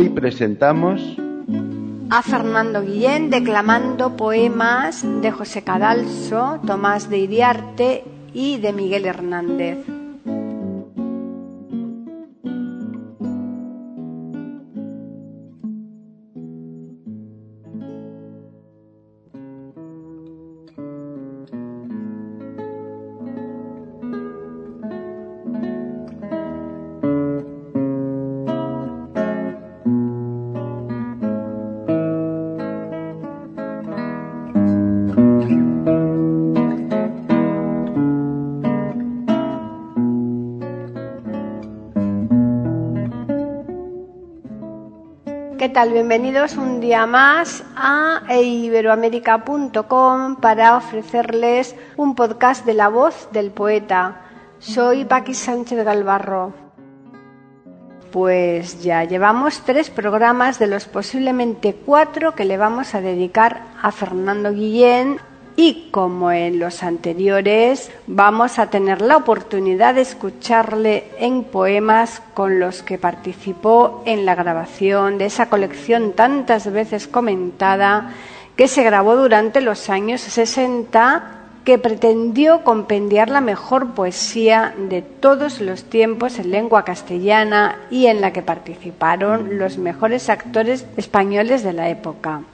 Hoy presentamos a Fernando Guillén declamando poemas de José Cadalso, Tomás de Iriarte y de Miguel Hernández. Bienvenidos un día más a iberoamérica.com para ofrecerles un podcast de la voz del poeta. Soy Paqui Sánchez Galvarro. Pues ya llevamos tres programas de los posiblemente cuatro que le vamos a dedicar a Fernando Guillén y como en los anteriores vamos a tener la oportunidad de escucharle en poemas con los que participó en la grabación de esa colección tantas veces comentada que se grabó durante los años 60 que pretendió compendiar la mejor poesía de todos los tiempos en lengua castellana y en la que participaron los mejores actores españoles de la época.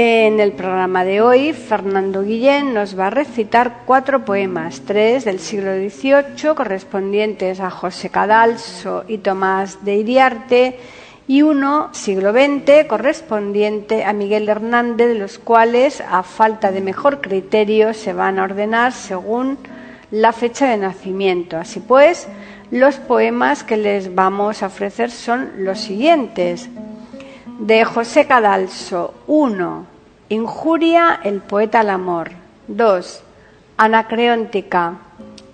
En el programa de hoy, Fernando Guillén nos va a recitar cuatro poemas, tres del siglo XVIII, correspondientes a José Cadalso y Tomás de Iriarte, y uno, siglo XX, correspondiente a Miguel Hernández, de los cuales, a falta de mejor criterio, se van a ordenar según la fecha de nacimiento. Así pues, los poemas que les vamos a ofrecer son los siguientes de José Cadalso. 1. Injuria, el poeta al amor. 2. Anacreóntica.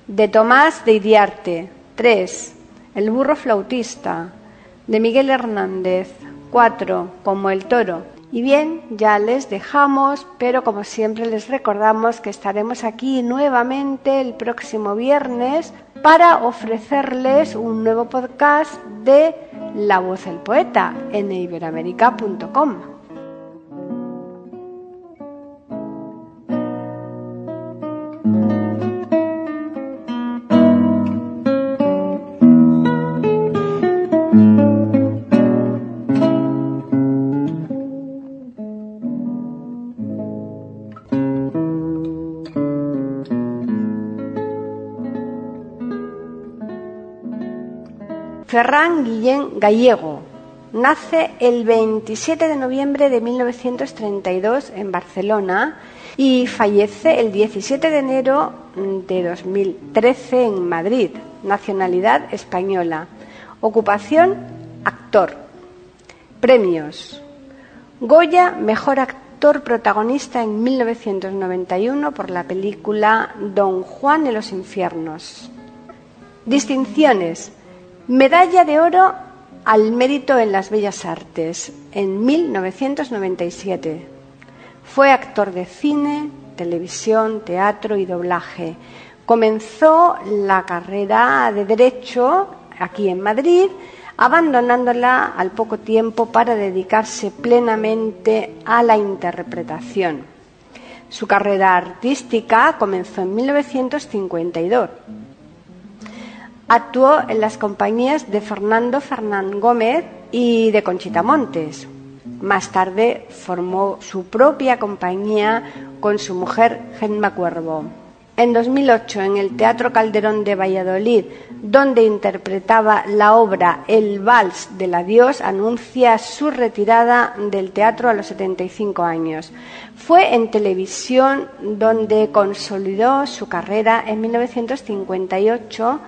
De Tomás de Iriarte. 3. El burro flautista. De Miguel Hernández. 4. Como el toro. Y bien, ya les dejamos, pero como siempre les recordamos que estaremos aquí nuevamente el próximo viernes para ofrecerles un nuevo podcast de La voz del poeta en iberoamérica.com. Ferran Guillén Gallego nace el 27 de noviembre de 1932 en Barcelona y fallece el 17 de enero de 2013 en Madrid, nacionalidad española. Ocupación, actor. Premios. Goya, mejor actor protagonista en 1991 por la película Don Juan de los Infiernos. Distinciones. Medalla de Oro al Mérito en las Bellas Artes en 1997. Fue actor de cine, televisión, teatro y doblaje. Comenzó la carrera de Derecho aquí en Madrid, abandonándola al poco tiempo para dedicarse plenamente a la interpretación. Su carrera artística comenzó en 1952 Actuó en las compañías de Fernando Fernán Gómez y de Conchita Montes. Más tarde formó su propia compañía con su mujer Gemma Cuervo. En 2008, en el Teatro Calderón de Valladolid, donde interpretaba la obra El Vals del Adiós, anuncia su retirada del teatro a los 75 años. Fue en televisión donde consolidó su carrera en 1958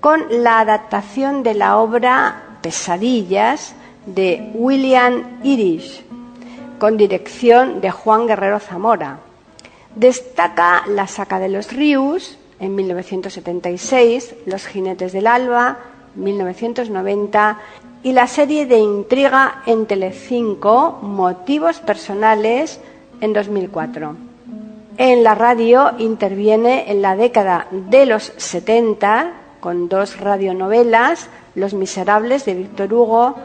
con la adaptación de la obra Pesadillas de William Irish, con dirección de Juan Guerrero Zamora. Destaca La Saca de los Ríos en 1976, Los Jinetes del Alba 1990 y la serie de intriga en Telecinco Motivos Personales en 2004. En la radio interviene en la década de los 70 con dos radionovelas, Los Miserables de Víctor Hugo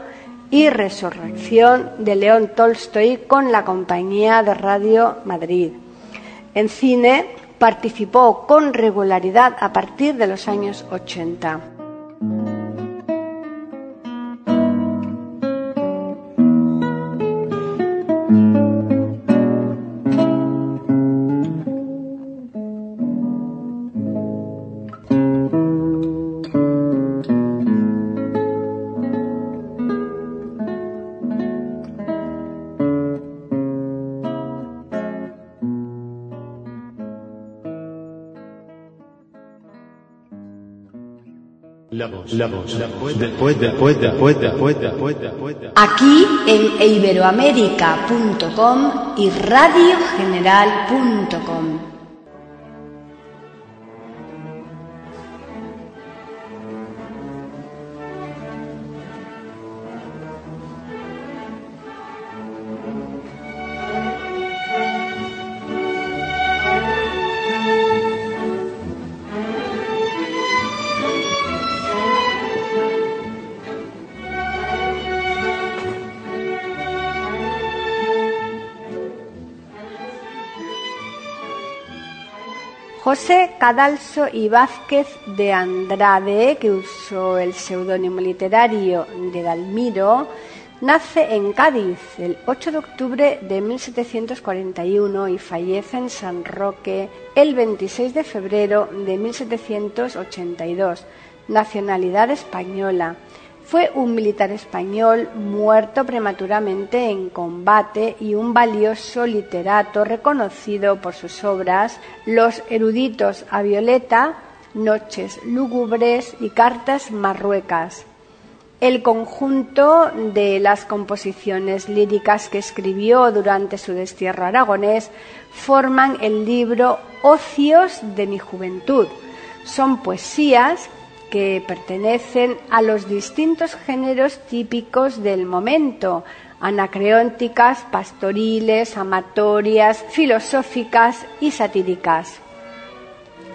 y Resurrección de León Tolstoy con la Compañía de Radio Madrid. En cine participó con regularidad a partir de los años 80. Aquí en iberoamérica.com y radiogeneral.com. José Cadalso y Vázquez de Andrade, que usó el seudónimo literario de Dalmiro, nace en Cádiz el 8 de octubre de 1741 y fallece en San Roque el 26 de febrero de 1782, nacionalidad española. Fue un militar español muerto prematuramente en combate y un valioso literato reconocido por sus obras Los eruditos a Violeta, Noches lúgubres y Cartas marruecas. El conjunto de las composiciones líricas que escribió durante su destierro aragonés forman el libro Ocios de mi juventud. Son poesías que pertenecen a los distintos géneros típicos del momento, anacreónticas, pastoriles, amatorias, filosóficas y satíricas.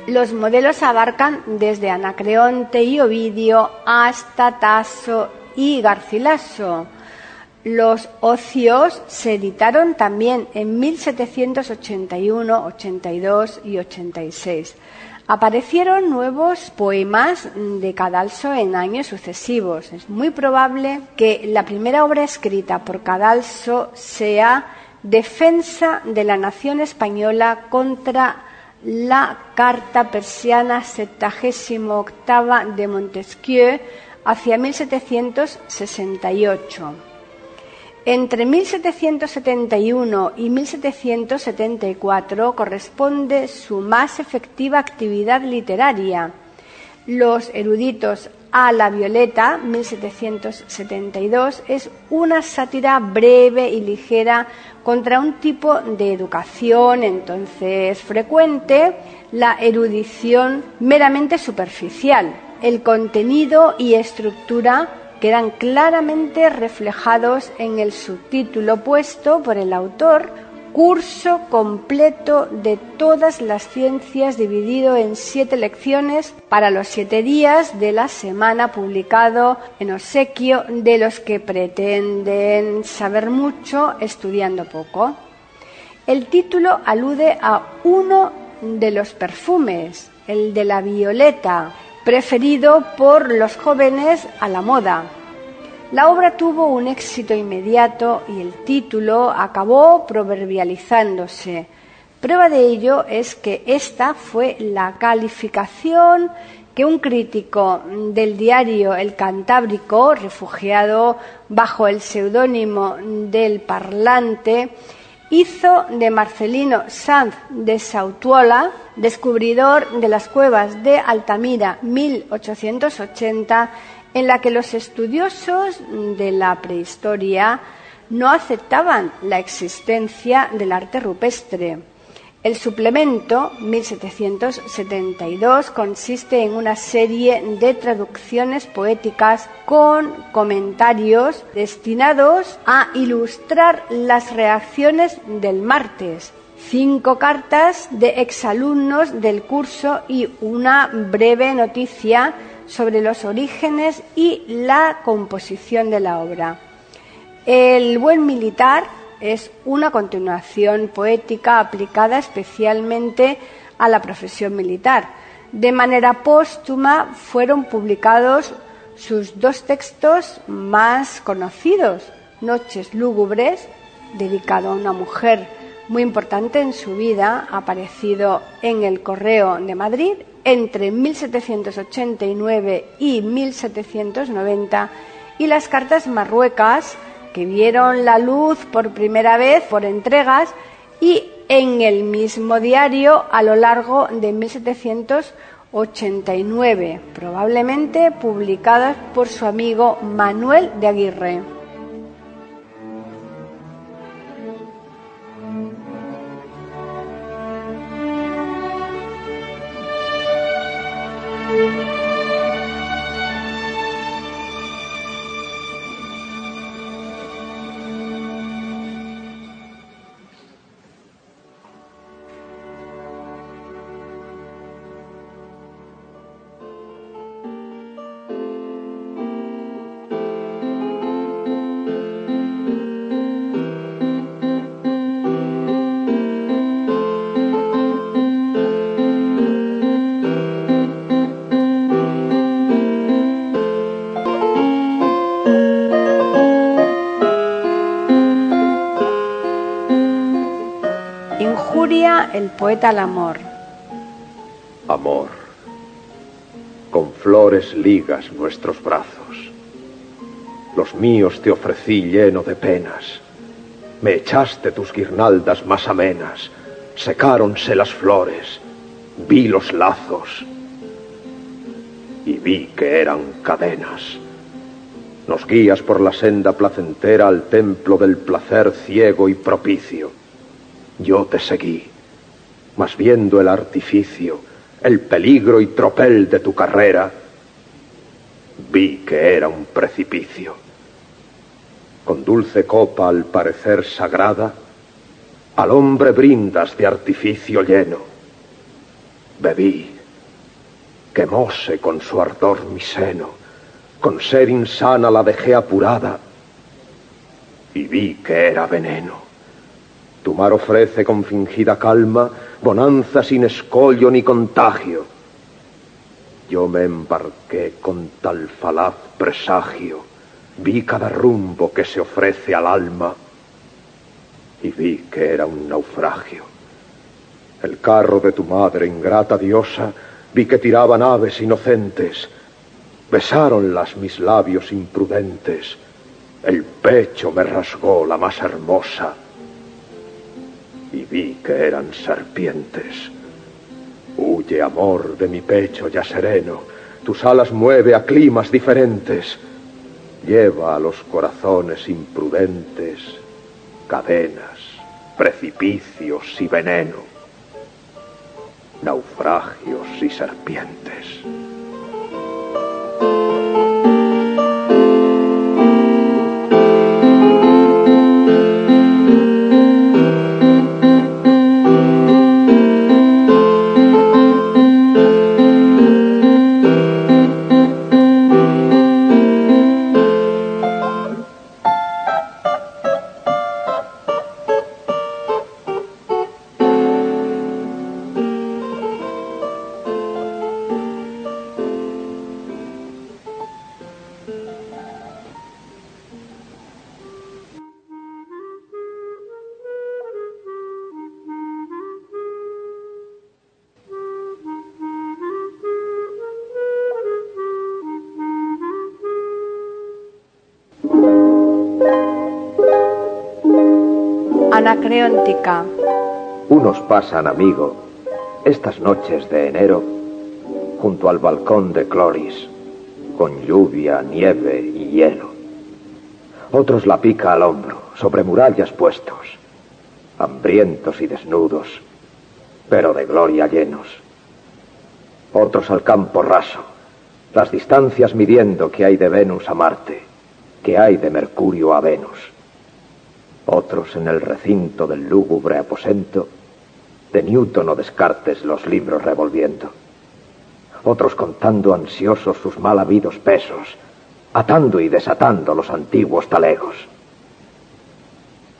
Los modelos abarcan desde Anacreonte y Ovidio hasta Tasso y Garcilaso. Los ocios se editaron también en 1781, 82 y 86. Aparecieron nuevos poemas de Cadalso en años sucesivos. Es muy probable que la primera obra escrita por Cadalso sea Defensa de la Nación Española contra la Carta Persiana 78 de Montesquieu hacia 1768. Entre 1771 y 1774 corresponde su más efectiva actividad literaria. Los eruditos a la Violeta, 1772, es una sátira breve y ligera contra un tipo de educación entonces frecuente, la erudición meramente superficial. El contenido y estructura quedan claramente reflejados en el subtítulo puesto por el autor Curso completo de todas las ciencias dividido en siete lecciones para los siete días de la semana publicado en obsequio de los que pretenden saber mucho estudiando poco. El título alude a uno de los perfumes, el de la violeta, preferido por los jóvenes a la moda. La obra tuvo un éxito inmediato y el título acabó proverbializándose. Prueba de ello es que esta fue la calificación que un crítico del diario El Cantábrico, refugiado bajo el seudónimo del Parlante, hizo de Marcelino Sanz de Sautuola, descubridor de las cuevas de Altamira 1880, en la que los estudiosos de la prehistoria no aceptaban la existencia del arte rupestre. El suplemento 1772 consiste en una serie de traducciones poéticas con comentarios destinados a ilustrar las reacciones del martes, cinco cartas de exalumnos del curso y una breve noticia sobre los orígenes y la composición de la obra. El buen militar es una continuación poética aplicada especialmente a la profesión militar. De manera póstuma fueron publicados sus dos textos más conocidos, Noches lúgubres, dedicado a una mujer muy importante en su vida, aparecido en el Correo de Madrid entre 1789 y 1790, y las cartas marruecas, que vieron la luz por primera vez por entregas y en el mismo diario a lo largo de 1789, probablemente publicadas por su amigo Manuel de Aguirre. El poeta al amor. Amor, con flores ligas nuestros brazos. Los míos te ofrecí lleno de penas. Me echaste tus guirnaldas más amenas. Secáronse las flores. Vi los lazos. Y vi que eran cadenas. Nos guías por la senda placentera al templo del placer ciego y propicio. Yo te seguí mas viendo el artificio, el peligro y tropel de tu carrera, vi que era un precipicio. Con dulce copa al parecer sagrada, al hombre brindas de artificio lleno. Bebí, quemóse con su ardor mi seno, con ser insana la dejé apurada, y vi que era veneno. Tu mar ofrece con fingida calma bonanza sin escollo ni contagio. Yo me embarqué con tal falaz presagio, vi cada rumbo que se ofrece al alma y vi que era un naufragio. El carro de tu madre, ingrata diosa, vi que tiraban aves inocentes, besáronlas mis labios imprudentes, el pecho me rasgó la más hermosa y vi que eran serpientes. Huye, amor, de mi pecho ya sereno, tus alas mueve a climas diferentes, lleva a los corazones imprudentes cadenas, precipicios y veneno, naufragios y serpientes. Unos pasan, amigo, estas noches de enero junto al balcón de Cloris, con lluvia, nieve y hielo. Otros la pica al hombro, sobre murallas puestos, hambrientos y desnudos, pero de gloria llenos. Otros al campo raso, las distancias midiendo que hay de Venus a Marte, que hay de Mercurio a Venus. Otros en el recinto del lúgubre aposento, de Newton o Descartes los libros revolviendo. Otros contando ansiosos sus mal habidos pesos, atando y desatando los antiguos talegos.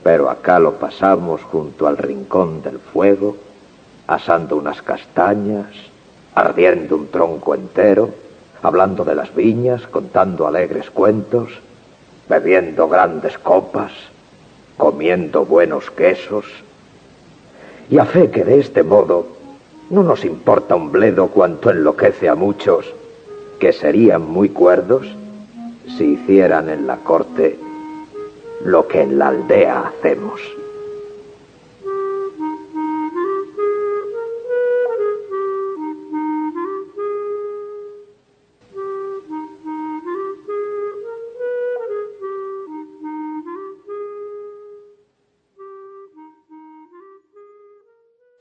Pero acá lo pasamos junto al rincón del fuego, asando unas castañas, ardiendo un tronco entero, hablando de las viñas, contando alegres cuentos, bebiendo grandes copas, comiendo buenos quesos, y a fe que de este modo no nos importa un bledo cuanto enloquece a muchos, que serían muy cuerdos si hicieran en la corte lo que en la aldea hacemos.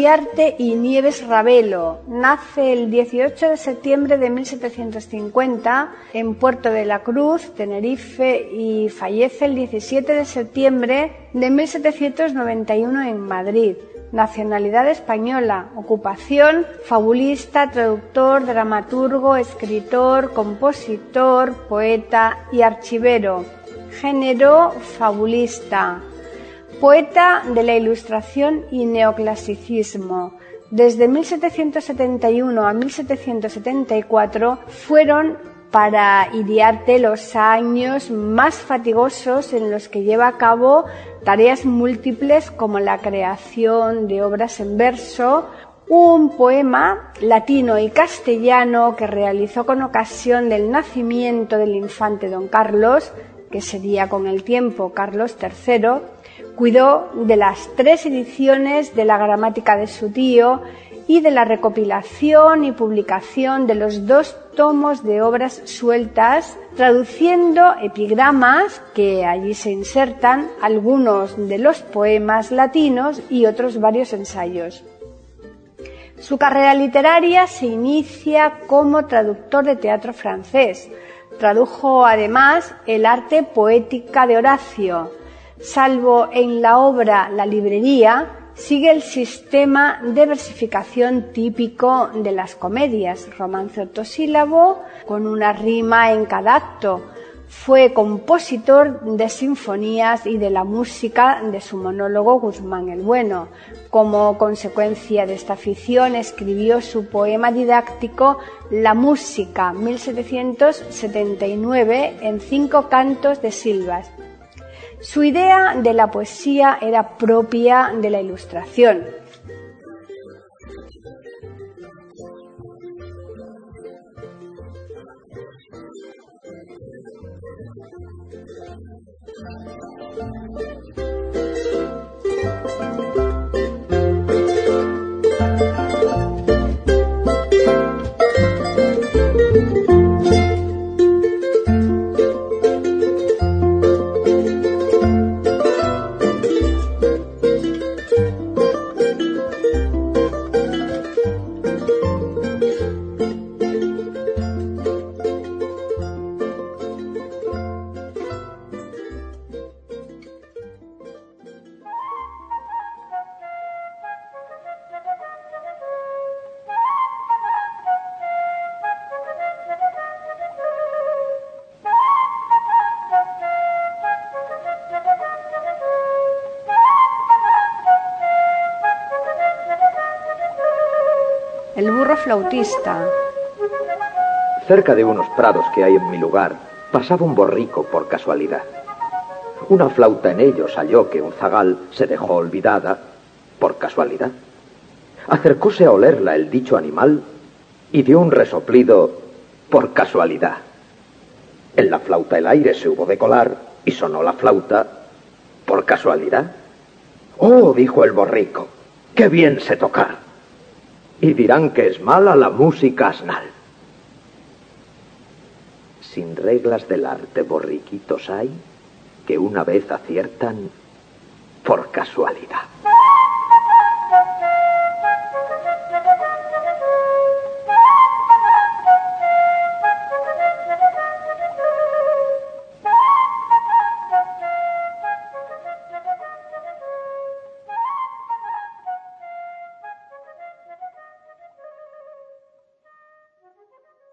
Iriarte y Nieves Ravelo nace el 18 de septiembre de 1750 en Puerto de la Cruz, Tenerife, y fallece el 17 de septiembre de 1791 en Madrid. Nacionalidad española, ocupación, fabulista, traductor, dramaturgo, escritor, compositor, poeta y archivero. Género fabulista Poeta de la Ilustración y Neoclasicismo. Desde 1771 a 1774 fueron para Iriarte los años más fatigosos en los que lleva a cabo tareas múltiples como la creación de obras en verso, un poema latino y castellano que realizó con ocasión del nacimiento del infante don Carlos, que sería con el tiempo Carlos III, Cuidó de las tres ediciones de la gramática de su tío y de la recopilación y publicación de los dos tomos de obras sueltas, traduciendo epigramas que allí se insertan, algunos de los poemas latinos y otros varios ensayos. Su carrera literaria se inicia como traductor de teatro francés. Tradujo además el arte poética de Horacio, salvo en la obra La librería, sigue el sistema de versificación típico de las comedias, romance ortosílabo con una rima en cada acto. Fue compositor de sinfonías y de la música de su monólogo Guzmán el Bueno. Como consecuencia de esta afición escribió su poema didáctico La música 1779 en cinco cantos de silvas su idea de la poesía era propia de la ilustración. Flautista. Cerca de unos prados que hay en mi lugar, pasaba un borrico por casualidad. Una flauta en ellos halló que un zagal se dejó olvidada por casualidad. Acercóse a olerla el dicho animal y dio un resoplido por casualidad. En la flauta el aire se hubo de colar y sonó la flauta por casualidad. Oh, dijo el borrico, qué bien se tocar. Y dirán que es mala la música asnal. Sin reglas del arte, borriquitos hay que una vez aciertan por casualidad.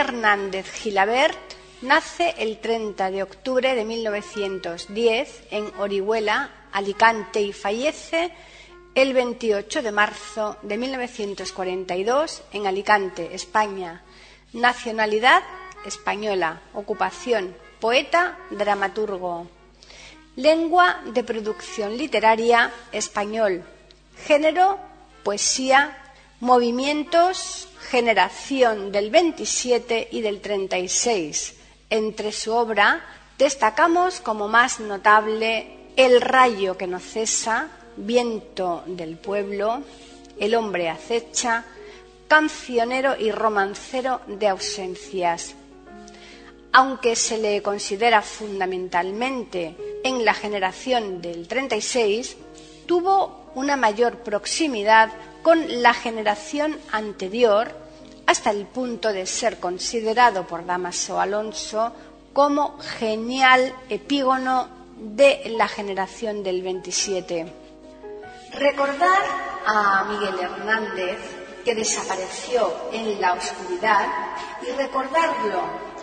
Hernández Gilabert nace el 30 de octubre de 1910 en Orihuela, Alicante y fallece el 28 de marzo de 1942 en Alicante, España. Nacionalidad española. Ocupación poeta, dramaturgo. Lengua de producción literaria español. Género poesía. Movimientos generación del 27 y del 36. Entre su obra destacamos como más notable El rayo que no cesa, Viento del pueblo, El hombre acecha, Cancionero y romancero de ausencias. Aunque se le considera fundamentalmente en la generación del 36, tuvo una mayor proximidad con la generación anterior hasta el punto de ser considerado por Damaso Alonso como genial epígono de la generación del 27. Recordar a Miguel Hernández que desapareció en la oscuridad y recordarlo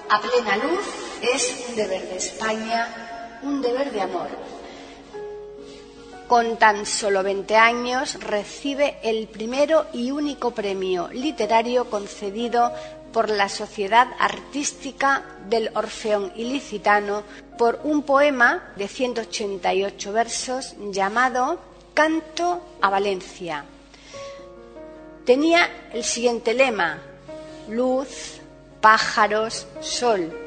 a plena luz es un deber de España, un deber de amor. Con tan solo 20 años recibe el primero y único premio literario concedido por la Sociedad Artística del Orfeón Ilicitano por un poema de 188 versos llamado Canto a Valencia. Tenía el siguiente lema, luz, pájaros, sol.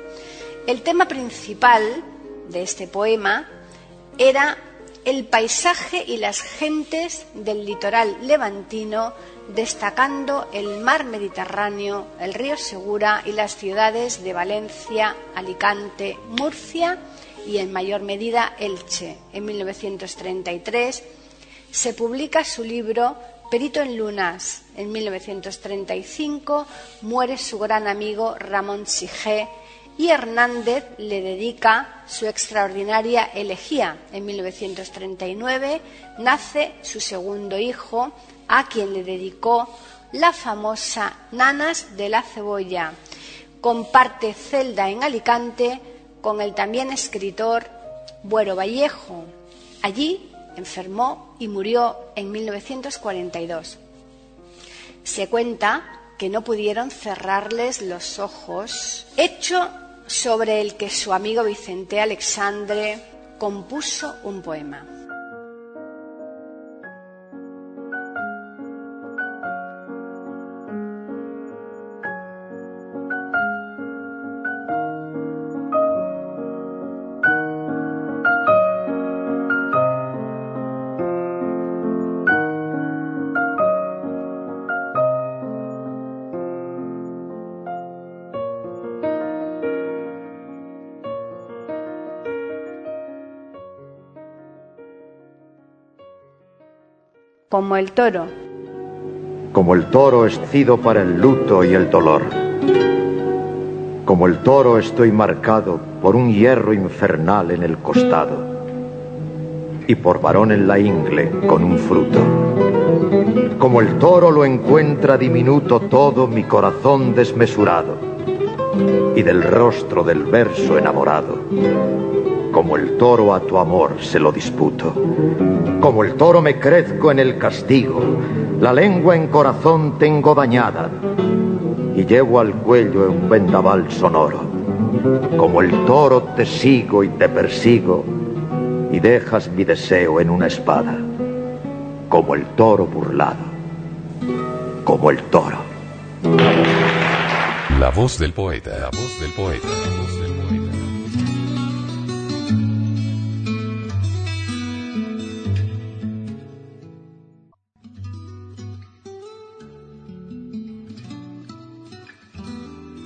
El tema principal de este poema era el paisaje y las gentes del litoral levantino, destacando el mar Mediterráneo, el río Segura y las ciudades de Valencia, Alicante, Murcia y en mayor medida Elche. En 1933 se publica su libro Perito en Lunas. En 1935 muere su gran amigo Ramón Sigé y Hernández le dedica su extraordinaria elegía. En 1939 nace su segundo hijo, a quien le dedicó la famosa Nanas de la Cebolla. Comparte celda en Alicante con el también escritor Buero Vallejo. Allí enfermó y murió en 1942. Se cuenta que no pudieron cerrarles los ojos, hecho sobre el que su amigo Vicente Alexandre compuso un poema. Como el toro. Como el toro escido para el luto y el dolor. Como el toro estoy marcado por un hierro infernal en el costado y por varón en la ingle con un fruto. Como el toro lo encuentra diminuto todo mi corazón desmesurado y del rostro del verso enamorado. Como el toro a tu amor se lo disputo. Como el toro me crezco en el castigo, la lengua en corazón tengo bañada y llevo al cuello un vendaval sonoro. Como el toro te sigo y te persigo y dejas mi deseo en una espada, como el toro burlado, como el toro. La voz del poeta, la voz del poeta.